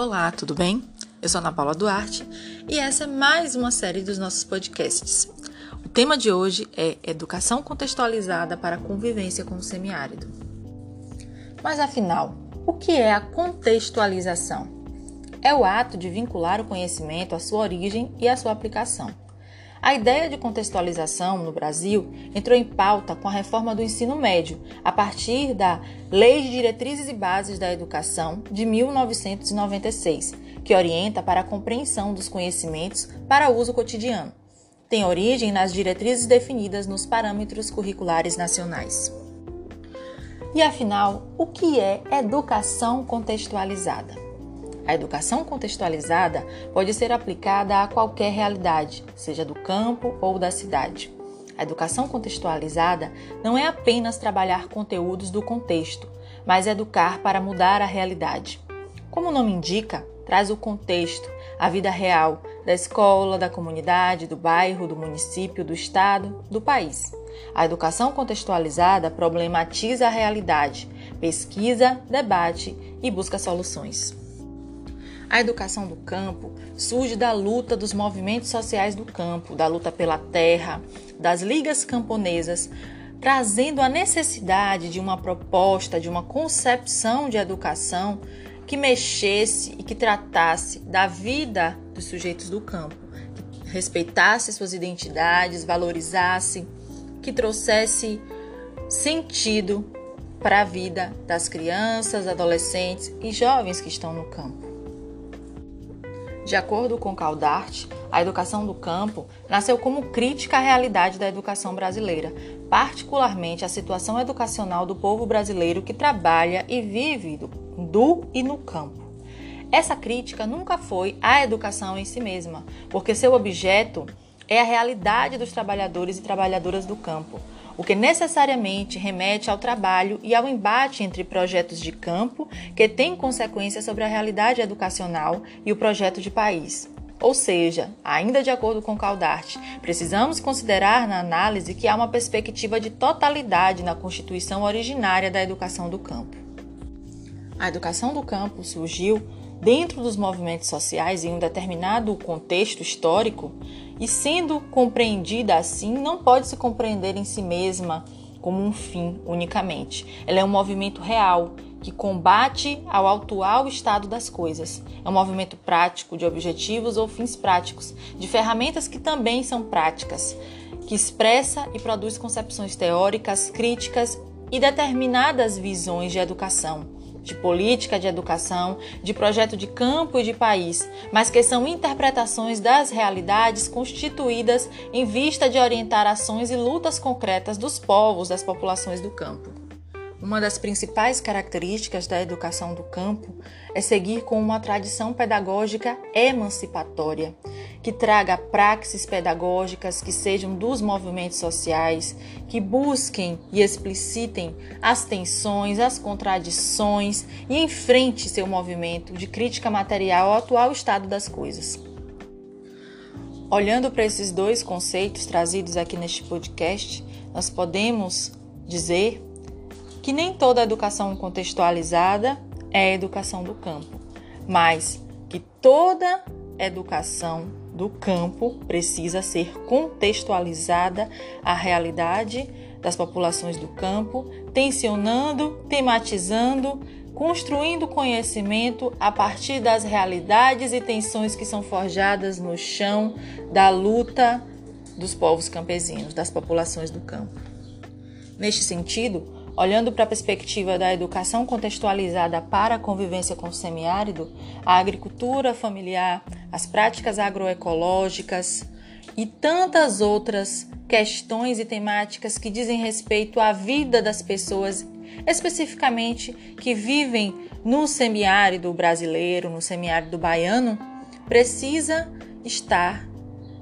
Olá, tudo bem? Eu sou Ana Paula Duarte e essa é mais uma série dos nossos podcasts. O tema de hoje é Educação Contextualizada para a Convivência com o Semiárido. Mas afinal, o que é a contextualização? É o ato de vincular o conhecimento à sua origem e à sua aplicação. A ideia de contextualização no Brasil entrou em pauta com a reforma do ensino médio, a partir da Lei de Diretrizes e Bases da Educação de 1996, que orienta para a compreensão dos conhecimentos para uso cotidiano. Tem origem nas diretrizes definidas nos parâmetros curriculares nacionais. E afinal, o que é educação contextualizada? A educação contextualizada pode ser aplicada a qualquer realidade, seja do campo ou da cidade. A educação contextualizada não é apenas trabalhar conteúdos do contexto, mas educar para mudar a realidade. Como o nome indica, traz o contexto, a vida real da escola, da comunidade, do bairro, do município, do estado, do país. A educação contextualizada problematiza a realidade, pesquisa, debate e busca soluções. A educação do campo surge da luta dos movimentos sociais do campo, da luta pela terra, das ligas camponesas, trazendo a necessidade de uma proposta, de uma concepção de educação que mexesse e que tratasse da vida dos sujeitos do campo, que respeitasse suas identidades, valorizasse, que trouxesse sentido para a vida das crianças, adolescentes e jovens que estão no campo. De acordo com Caldart, a educação do campo nasceu como crítica à realidade da educação brasileira, particularmente à situação educacional do povo brasileiro que trabalha e vive do, do e no campo. Essa crítica nunca foi à educação em si mesma, porque seu objeto é a realidade dos trabalhadores e trabalhadoras do campo o que necessariamente remete ao trabalho e ao embate entre projetos de campo, que têm consequências sobre a realidade educacional, e o projeto de país. Ou seja, ainda de acordo com Caldart, precisamos considerar na análise que há uma perspectiva de totalidade na constituição originária da educação do campo. A educação do campo surgiu dentro dos movimentos sociais em um determinado contexto histórico e, sendo compreendida assim, não pode se compreender em si mesma como um fim unicamente. Ela é um movimento real que combate ao atual estado das coisas. É um movimento prático de objetivos ou fins práticos, de ferramentas que também são práticas, que expressa e produz concepções teóricas, críticas e determinadas visões de educação de política de educação, de projeto de campo e de país, mas que são interpretações das realidades constituídas em vista de orientar ações e lutas concretas dos povos, das populações do campo. Uma das principais características da educação do campo é seguir com uma tradição pedagógica emancipatória, que traga praxes pedagógicas que sejam dos movimentos sociais, que busquem e explicitem as tensões, as contradições e enfrente seu movimento de crítica material ao atual estado das coisas. Olhando para esses dois conceitos trazidos aqui neste podcast, nós podemos dizer que nem toda educação contextualizada é educação do campo, mas que toda educação do campo precisa ser contextualizada à realidade das populações do campo, tensionando, tematizando, construindo conhecimento a partir das realidades e tensões que são forjadas no chão da luta dos povos campesinos, das populações do campo. Neste sentido, Olhando para a perspectiva da educação contextualizada para a convivência com o semiárido, a agricultura familiar, as práticas agroecológicas e tantas outras questões e temáticas que dizem respeito à vida das pessoas, especificamente que vivem no semiárido brasileiro, no semiárido baiano, precisa estar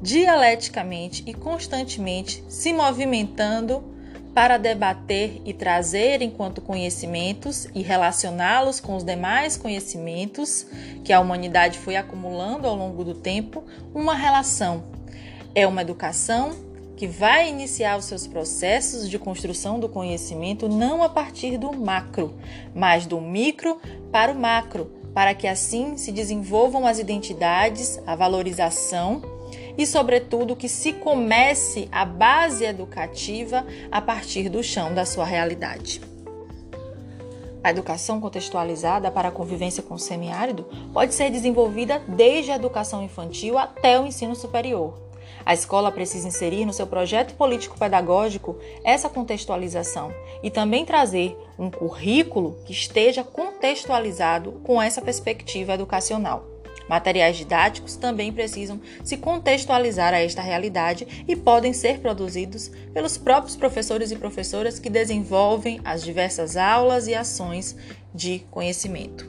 dialeticamente e constantemente se movimentando para debater e trazer enquanto conhecimentos e relacioná-los com os demais conhecimentos que a humanidade foi acumulando ao longo do tempo, uma relação. É uma educação que vai iniciar os seus processos de construção do conhecimento não a partir do macro, mas do micro para o macro, para que assim se desenvolvam as identidades, a valorização e, sobretudo, que se comece a base educativa a partir do chão da sua realidade. A educação contextualizada para a convivência com o semiárido pode ser desenvolvida desde a educação infantil até o ensino superior. A escola precisa inserir no seu projeto político-pedagógico essa contextualização e também trazer um currículo que esteja contextualizado com essa perspectiva educacional. Materiais didáticos também precisam se contextualizar a esta realidade e podem ser produzidos pelos próprios professores e professoras que desenvolvem as diversas aulas e ações de conhecimento.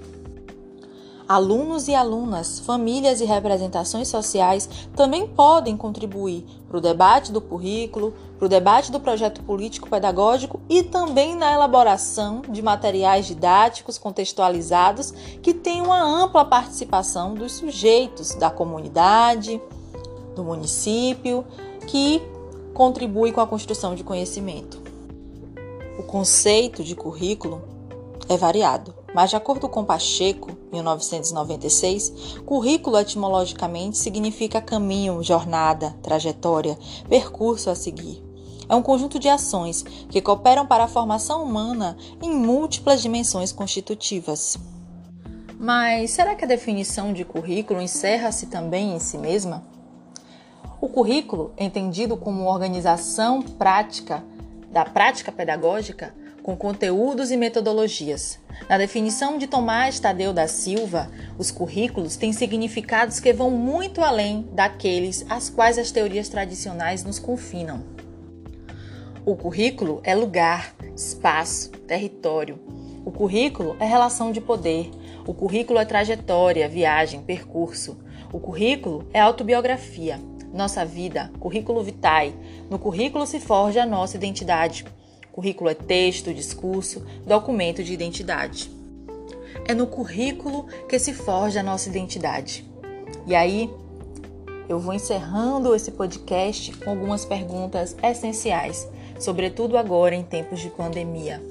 Alunos e alunas, famílias e representações sociais também podem contribuir para o debate do currículo, para o debate do projeto político-pedagógico e também na elaboração de materiais didáticos contextualizados que tenham uma ampla participação dos sujeitos da comunidade, do município, que contribui com a construção de conhecimento. O conceito de currículo é variado. Mas, de acordo com Pacheco, 1996, currículo etimologicamente significa caminho, jornada, trajetória, percurso a seguir. É um conjunto de ações que cooperam para a formação humana em múltiplas dimensões constitutivas. Mas será que a definição de currículo encerra-se também em si mesma? O currículo, entendido como organização prática da prática pedagógica, com conteúdos e metodologias. Na definição de Tomás Tadeu da Silva, os currículos têm significados que vão muito além daqueles às quais as teorias tradicionais nos confinam. O currículo é lugar, espaço, território. O currículo é relação de poder. O currículo é trajetória, viagem, percurso. O currículo é autobiografia, nossa vida, currículo vitae. No currículo se forja a nossa identidade. Currículo é texto, discurso, documento de identidade. É no currículo que se forja a nossa identidade. E aí, eu vou encerrando esse podcast com algumas perguntas essenciais, sobretudo agora em tempos de pandemia.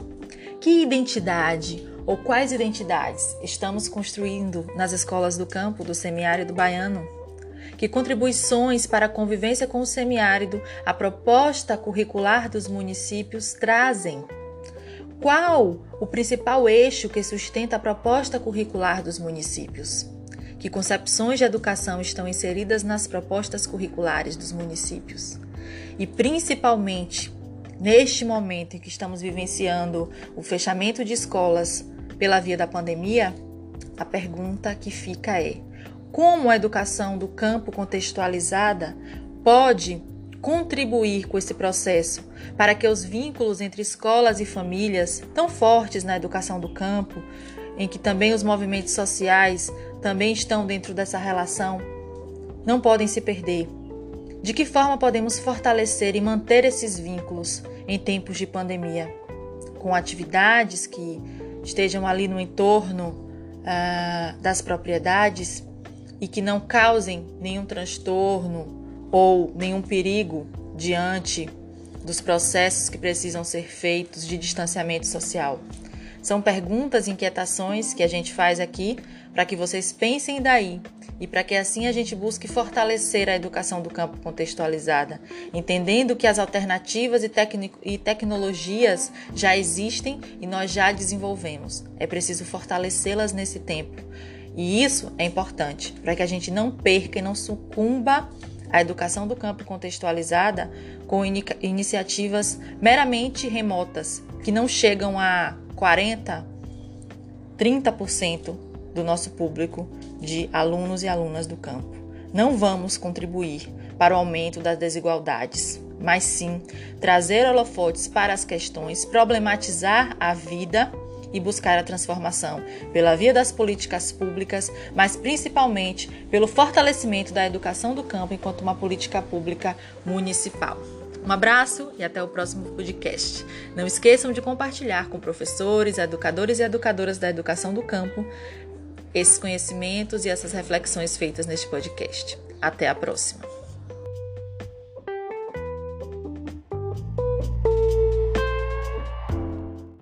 Que identidade ou quais identidades estamos construindo nas escolas do campo do semiárido baiano? Que contribuições para a convivência com o semiárido a proposta curricular dos municípios trazem? Qual o principal eixo que sustenta a proposta curricular dos municípios? Que concepções de educação estão inseridas nas propostas curriculares dos municípios? E principalmente, neste momento em que estamos vivenciando o fechamento de escolas pela via da pandemia, a pergunta que fica é: como a educação do campo contextualizada pode contribuir com esse processo para que os vínculos entre escolas e famílias, tão fortes na educação do campo, em que também os movimentos sociais também estão dentro dessa relação, não podem se perder. De que forma podemos fortalecer e manter esses vínculos em tempos de pandemia? Com atividades que estejam ali no entorno uh, das propriedades e que não causem nenhum transtorno ou nenhum perigo diante dos processos que precisam ser feitos de distanciamento social. São perguntas e inquietações que a gente faz aqui para que vocês pensem daí e para que assim a gente busque fortalecer a educação do campo contextualizada, entendendo que as alternativas e, e tecnologias já existem e nós já desenvolvemos. É preciso fortalecê-las nesse tempo e isso é importante para que a gente não perca e não sucumba à educação do campo contextualizada com in iniciativas meramente remotas, que não chegam a 40, 30% do nosso público de alunos e alunas do campo. Não vamos contribuir para o aumento das desigualdades, mas sim trazer holofotes para as questões, problematizar a vida e buscar a transformação pela via das políticas públicas, mas principalmente pelo fortalecimento da educação do campo enquanto uma política pública municipal. Um abraço e até o próximo podcast. Não esqueçam de compartilhar com professores, educadores e educadoras da educação do campo esses conhecimentos e essas reflexões feitas neste podcast. Até a próxima!